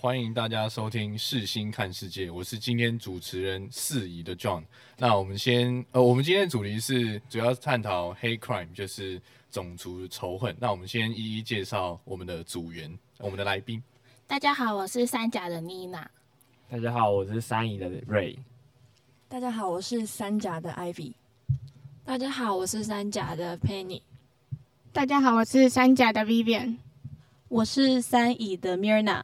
欢迎大家收听世新看世界，我是今天主持人四乙的 John。那我们先，呃，我们今天主题是主要探讨 hate crime，就是种族仇恨。那我们先一一介绍我们的组员，我们的来宾。大家好，我是三甲的妮娜。大家好，我是三乙的 Ray。大家好，我是三甲的 Ivy。大家好，我是三甲的 Penny。大家好，我是三甲的 Vivian。我是三乙的 Mirna。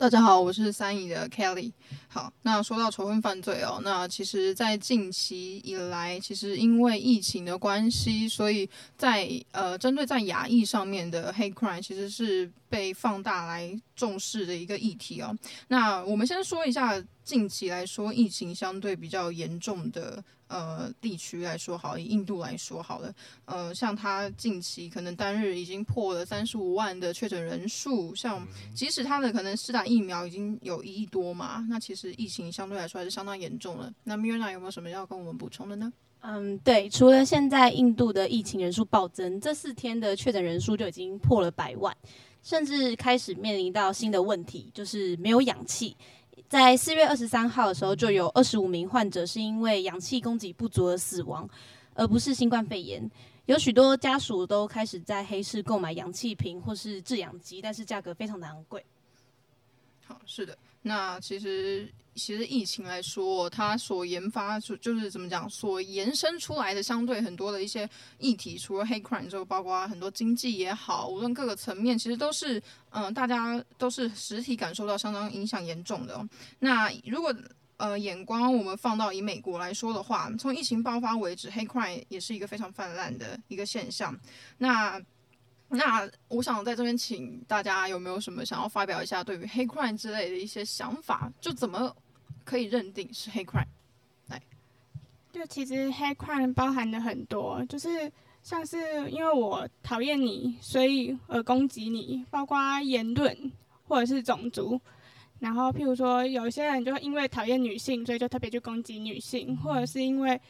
大家好，我是三姨的 Kelly。好，那说到仇恨犯罪哦，那其实，在近期以来，其实因为疫情的关系，所以在呃，针对在亚裔上面的 hate crime，其实是被放大来重视的一个议题哦。那我们先说一下近期来说，疫情相对比较严重的。呃，地区来说好，以印度来说好了，呃，像它近期可能单日已经破了三十五万的确诊人数，像即使它的可能施打疫苗已经有一亿多嘛，那其实疫情相对来说还是相当严重了。那 Mirna 有没有什么要跟我们补充的呢？嗯，对，除了现在印度的疫情人数暴增，这四天的确诊人数就已经破了百万，甚至开始面临到新的问题，就是没有氧气。在四月二十三号的时候，就有二十五名患者是因为氧气供给不足而死亡，而不是新冠肺炎。有许多家属都开始在黑市购买氧气瓶或是制氧机，但是价格非常的昂贵。好，是的。那其实，其实疫情来说，它所研发就就是怎么讲，所延伸出来的相对很多的一些议题，除了黑 crime 之后，包括很多经济也好，无论各个层面，其实都是嗯，大家都是实体感受到相当影响严重的。那如果呃眼光我们放到以美国来说的话，从疫情爆发为止，黑 crime 也是一个非常泛滥的一个现象。那那我想在这边请大家有没有什么想要发表一下对于黑 crime 之类的一些想法？就怎么可以认定是黑 crime？来，就其实黑 crime 包含了很多，就是像是因为我讨厌你，所以而攻击你，包括言论或者是种族。然后譬如说，有些人就会因为讨厌女性，所以就特别去攻击女性，或者是因为。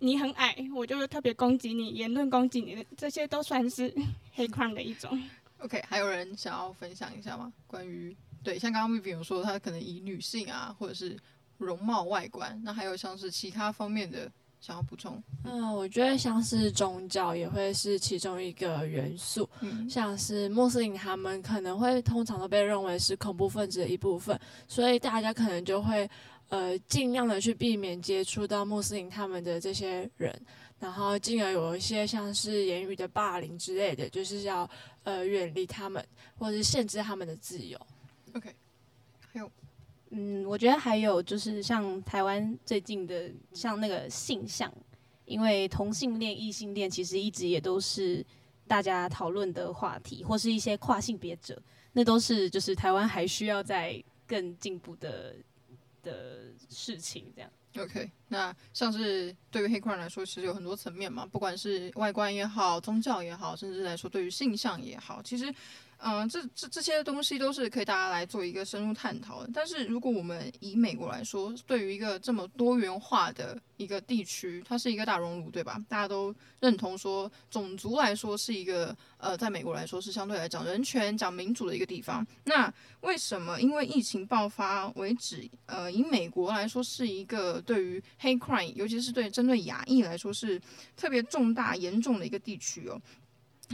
你很矮，我就特别攻击你，言论攻击你的，这些都算是黑 crime 的一种。OK，还有人想要分享一下吗？关于对，像刚刚 Vivi 有说，他可能以女性啊，或者是容貌外观，那还有像是其他方面的想要补充。嗯，我觉得像是宗教也会是其中一个元素，嗯像是穆斯林他们可能会通常都被认为是恐怖分子的一部分，所以大家可能就会。呃，尽量的去避免接触到穆斯林他们的这些人，然后进而有一些像是言语的霸凌之类的，就是要呃远离他们，或者是限制他们的自由。OK，还有，嗯，我觉得还有就是像台湾最近的像那个性向，因为同性恋、异性恋其实一直也都是大家讨论的话题，或是一些跨性别者，那都是就是台湾还需要在更进步的。的事情，这样。OK，那像是对于黑人来说，其实有很多层面嘛，不管是外观也好，宗教也好，甚至来说对于性向也好，其实。嗯，这这这些东西都是可以大家来做一个深入探讨的。但是如果我们以美国来说，对于一个这么多元化的一个地区，它是一个大熔炉，对吧？大家都认同说，种族来说是一个呃，在美国来说是相对来讲人权、讲民主的一个地方。那为什么因为疫情爆发为止，呃，以美国来说是一个对于黑 crime，尤其是对针对亚裔来说是特别重大严重的一个地区哦？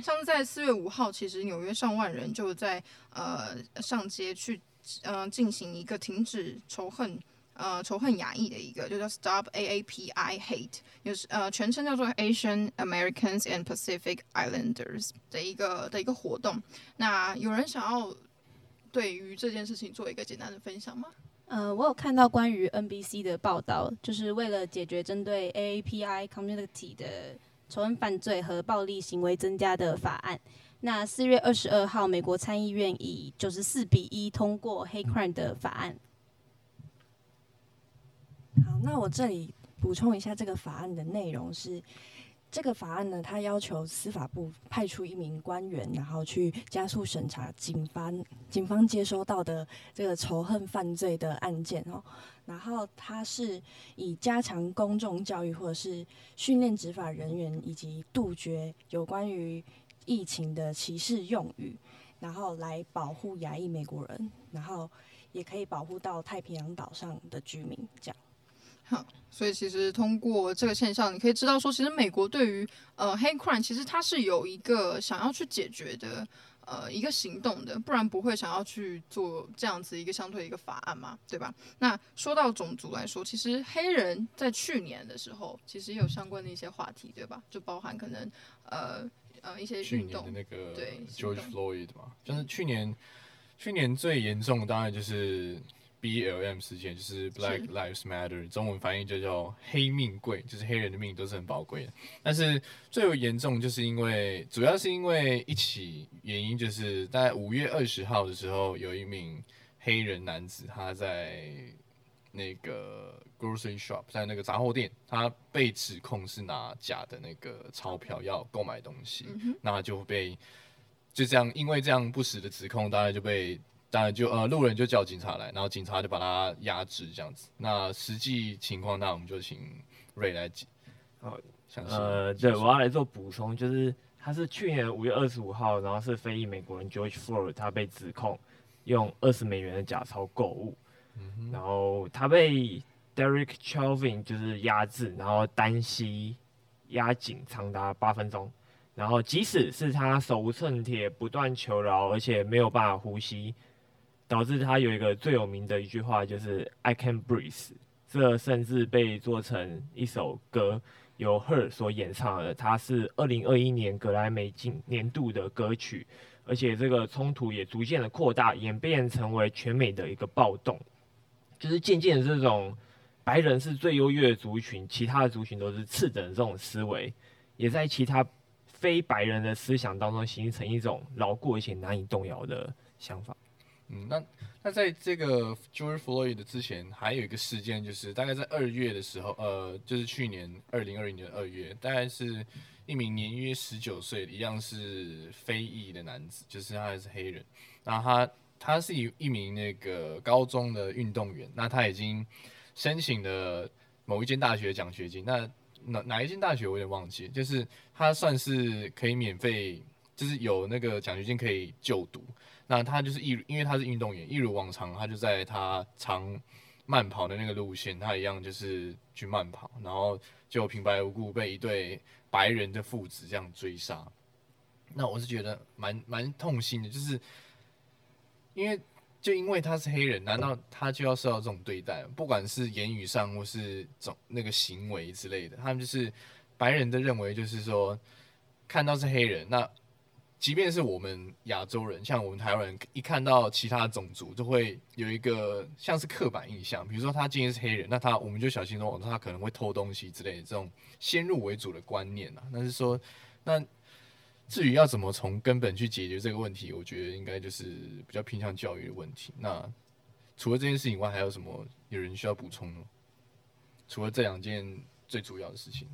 像是在四月五号，其实纽约上万人就在呃上街去嗯进行一个停止仇恨呃仇恨亚裔的一个，就叫 Stop AAPI Hate，就是呃全称叫做 Asian Americans and Pacific Islanders 的一个的一个活动。那有人想要对于这件事情做一个简单的分享吗？呃，我有看到关于 NBC 的报道，就是为了解决针对 AAPI Community 的。仇恨犯罪和暴力行为增加的法案。那四月二十二号，美国参议院以九十四比一通过黑 crime 的法案。好，那我这里补充一下，这个法案的内容是。这个法案呢，它要求司法部派出一名官员，然后去加速审查警方警方接收到的这个仇恨犯罪的案件哦。然后它是以加强公众教育，或者是训练执法人员，以及杜绝有关于疫情的歧视用语。然后来保护亚裔美国人，然后也可以保护到太平洋岛上的居民，这样。好，所以其实通过这个现象，你可以知道说，其实美国对于呃黑 crime 其实它是有一个想要去解决的呃一个行动的，不然不会想要去做这样子一个相对一个法案嘛，对吧？那说到种族来说，其实黑人在去年的时候，其实也有相关的一些话题，对吧？就包含可能呃呃一些运动的那个对 George Floyd 嘛，就是去年去年最严重的当然就是 BLM 事件，就是 Black Lives Matter，中文翻译就叫黑命贵，就是黑人的命都是很宝贵的。但是最为严重，就是因为主要是因为一起原因，就是在五月二十号的时候，有一名黑人男子他在那个 grocery shop，在那个杂货店，他被指控是拿假的那个钞票要购买东西，那就被就这样，因为这样不实的指控，当然就被当然就呃路人就叫警察来，然后警察就把他压制这样子。那实际情况，那我们就请瑞来讲。好，呃，对，我要来做补充，就是他是去年五月二十五号，然后是非裔美国人 George Floyd，他被指控用二十美元的假钞购物，然后他被 Derek Chauvin 就是压制，然后单膝压紧长达八分钟，然后即使是他手无寸铁，不断求饶，而且没有办法呼吸，导致他有一个最有名的一句话就是 I can breathe，这甚至被做成一首歌。由 Her 所演唱的，它是二零二一年格莱美今年度的歌曲，而且这个冲突也逐渐的扩大，演变成为全美的一个暴动，就是渐渐的这种白人是最优越的族群，其他的族群都是次等的这种思维，也在其他非白人的思想当中形成一种牢固而且难以动摇的想法。嗯，那那在这个 George Floyd 的之前，还有一个事件，就是大概在二月的时候，呃，就是去年二零二零年二月，大概是一名年约十九岁，一样是非裔的男子，就是他也是黑人，那他他是一一名那个高中的运动员，那他已经申请了某一间大学奖学金，那哪哪一间大学我有点忘记，就是他算是可以免费，就是有那个奖学金可以就读。那他就是一，因为他是运动员，一如往常，他就在他常慢跑的那个路线，他一样就是去慢跑，然后就平白无故被一对白人的父子这样追杀。那我是觉得蛮蛮痛心的，就是因为就因为他是黑人，难道他就要受到这种对待？不管是言语上或是种那个行为之类的，他们就是白人的认为就是说，看到是黑人，那即便是我们亚洲人，像我们台湾人，一看到其他种族，就会有一个像是刻板印象，比如说他今天是黑人，那他我们就小心说，哦他可能会偷东西之类的这种先入为主的观念啊。但是说，那至于要怎么从根本去解决这个问题，我觉得应该就是比较偏向教育的问题。那除了这件事以外，还有什么有人需要补充呢？除了这两件最主要的事情，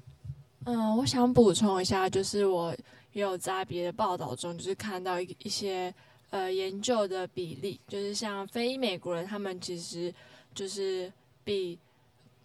嗯，我想补充一下，就是我也有在别的报道中，就是看到一一些呃研究的比例，就是像非美国人，他们其实就是比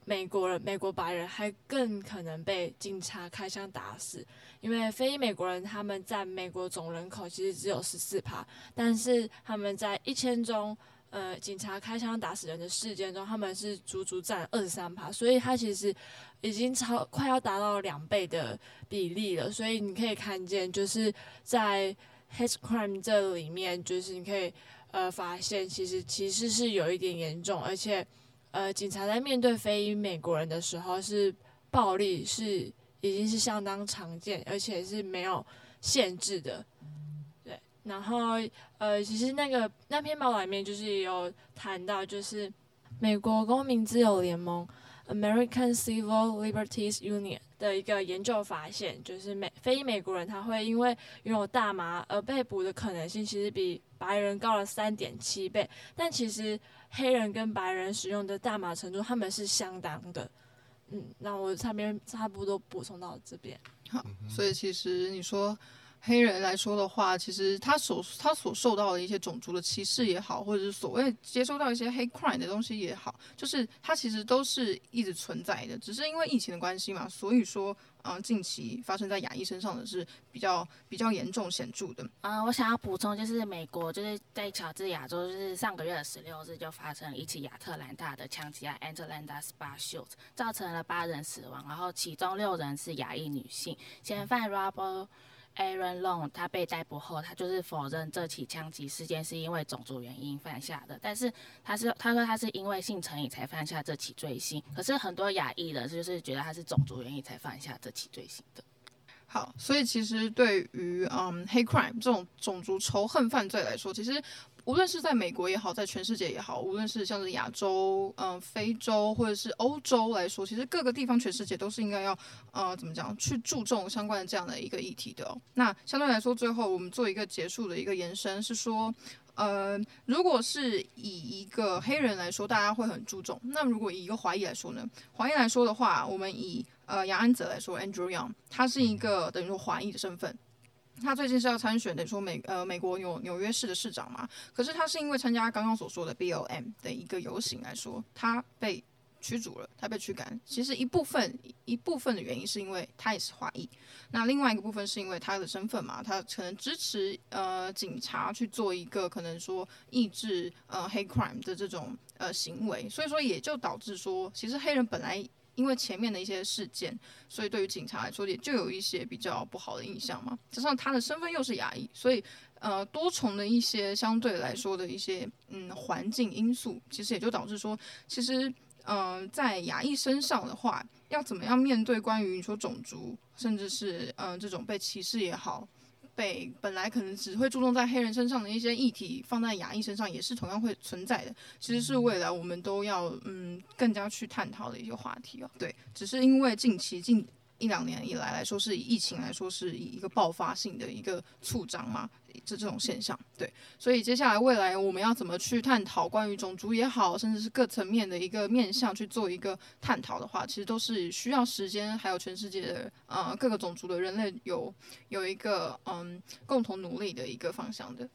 美国人、美国白人还更可能被警察开枪打死，因为非美国人他们在美国总人口其实只有十四趴，但是他们在一千中呃警察开枪打死人的事件中，他们是足足占二十三趴，所以他其实已经超快要达到两倍的比例了。所以你可以看见，就是在 hate crime 这里面，就是你可以呃发现，其实其实是有一点严重，而且呃警察在面对非美国人的时候，是暴力是已经是相当常见，而且是没有限制的。然后呃，其实那个那篇报道里面就是有谈到，就是美国公民自由联盟 （American Civil Liberties Union） 的一个研究发现，就是美非美国人他会因为拥有大麻而被捕的可能性，其实比白人高了三点七倍。但其实黑人跟白人使用的大麻程度，他们是相当的。嗯，那我差边差不多补充到这边。好，所以其实你说黑人来说的话，其实他所他所受到的一些种族的歧视也好，或者是所谓接收到一些黑 cry 的东西也好，就是它其实都是一直存在的，只是因为疫情的关系嘛，所以说，嗯，近期发生在亚裔身上的是比较比较严重显著的。嗯，我想要补充就是美国就是在乔治亚州，就是上个月的十六日就发生了一起亚特兰大的枪击案 （Atlanta Spa Shoot），造成了八人死亡，然后其中六人是亚裔女性，嫌犯 Robert。Aaron Long 他被逮捕后，他就是否认这起枪击事件是因为种族原因犯下的，但是他是他说他是因为性成瘾才犯下这起罪行。可是很多亚裔人就是觉得他是种族原因才犯下这起罪行的。好，所以其实对于嗯黑 crime 这种种族仇恨犯罪来说，其实。无论是在美国也好，在全世界也好，无论是像是亚洲、嗯非洲或者是欧洲来说，其实各个地方全世界都是应该要呃怎么讲去注重相关的这样的一个议题的。那相对来说，最后我们做一个结束的一个延伸是说，呃，如果是以一个黑人来说，大家会很注重；那如果以一个华裔来说呢？华裔来说的话，我们以呃杨安泽来说，Andrew Young，他是一个等于说华裔的身份。他最近是要参选，等于说美呃美国纽纽约市的市长嘛。可是他是因为参加刚刚所说的 BLM 的一个游行来说，他被驱逐了，他被驱赶。其实一部分一部分的原因是因为他也是华裔，那另外一个部分是因为他的身份嘛，他可能支持呃警察去做一个可能说抑制呃黑 crime 的这种呃行为，所以说也就导致说，其实黑人本来。因为前面的一些事件，所以对于警察来说也就有一些比较不好的印象嘛。加上他的身份又是牙医，所以呃多重的一些相对来说的一些嗯环境因素，其实也就导致说，其实嗯在牙医身上的话，要怎么样面对关于你说种族，甚至是嗯这种被歧视也好。被本来可能只会注重在黑人身上的一些议题放在亚裔身上，也是同样会存在的。其实是未来我们都要嗯更加去探讨的一些话题哦。对，只是因为近期近一两年以来来说，是以疫情来说是以一个爆发性的一个促涨嘛。这这种现象，对，所以接下来未来我们要怎么去探讨关于种族也好，甚至是各层面的一个面向去做一个探讨的话，其实都是需要时间，还有全世界的呃各个种族的人类有有一个嗯共同努力的一个方向的，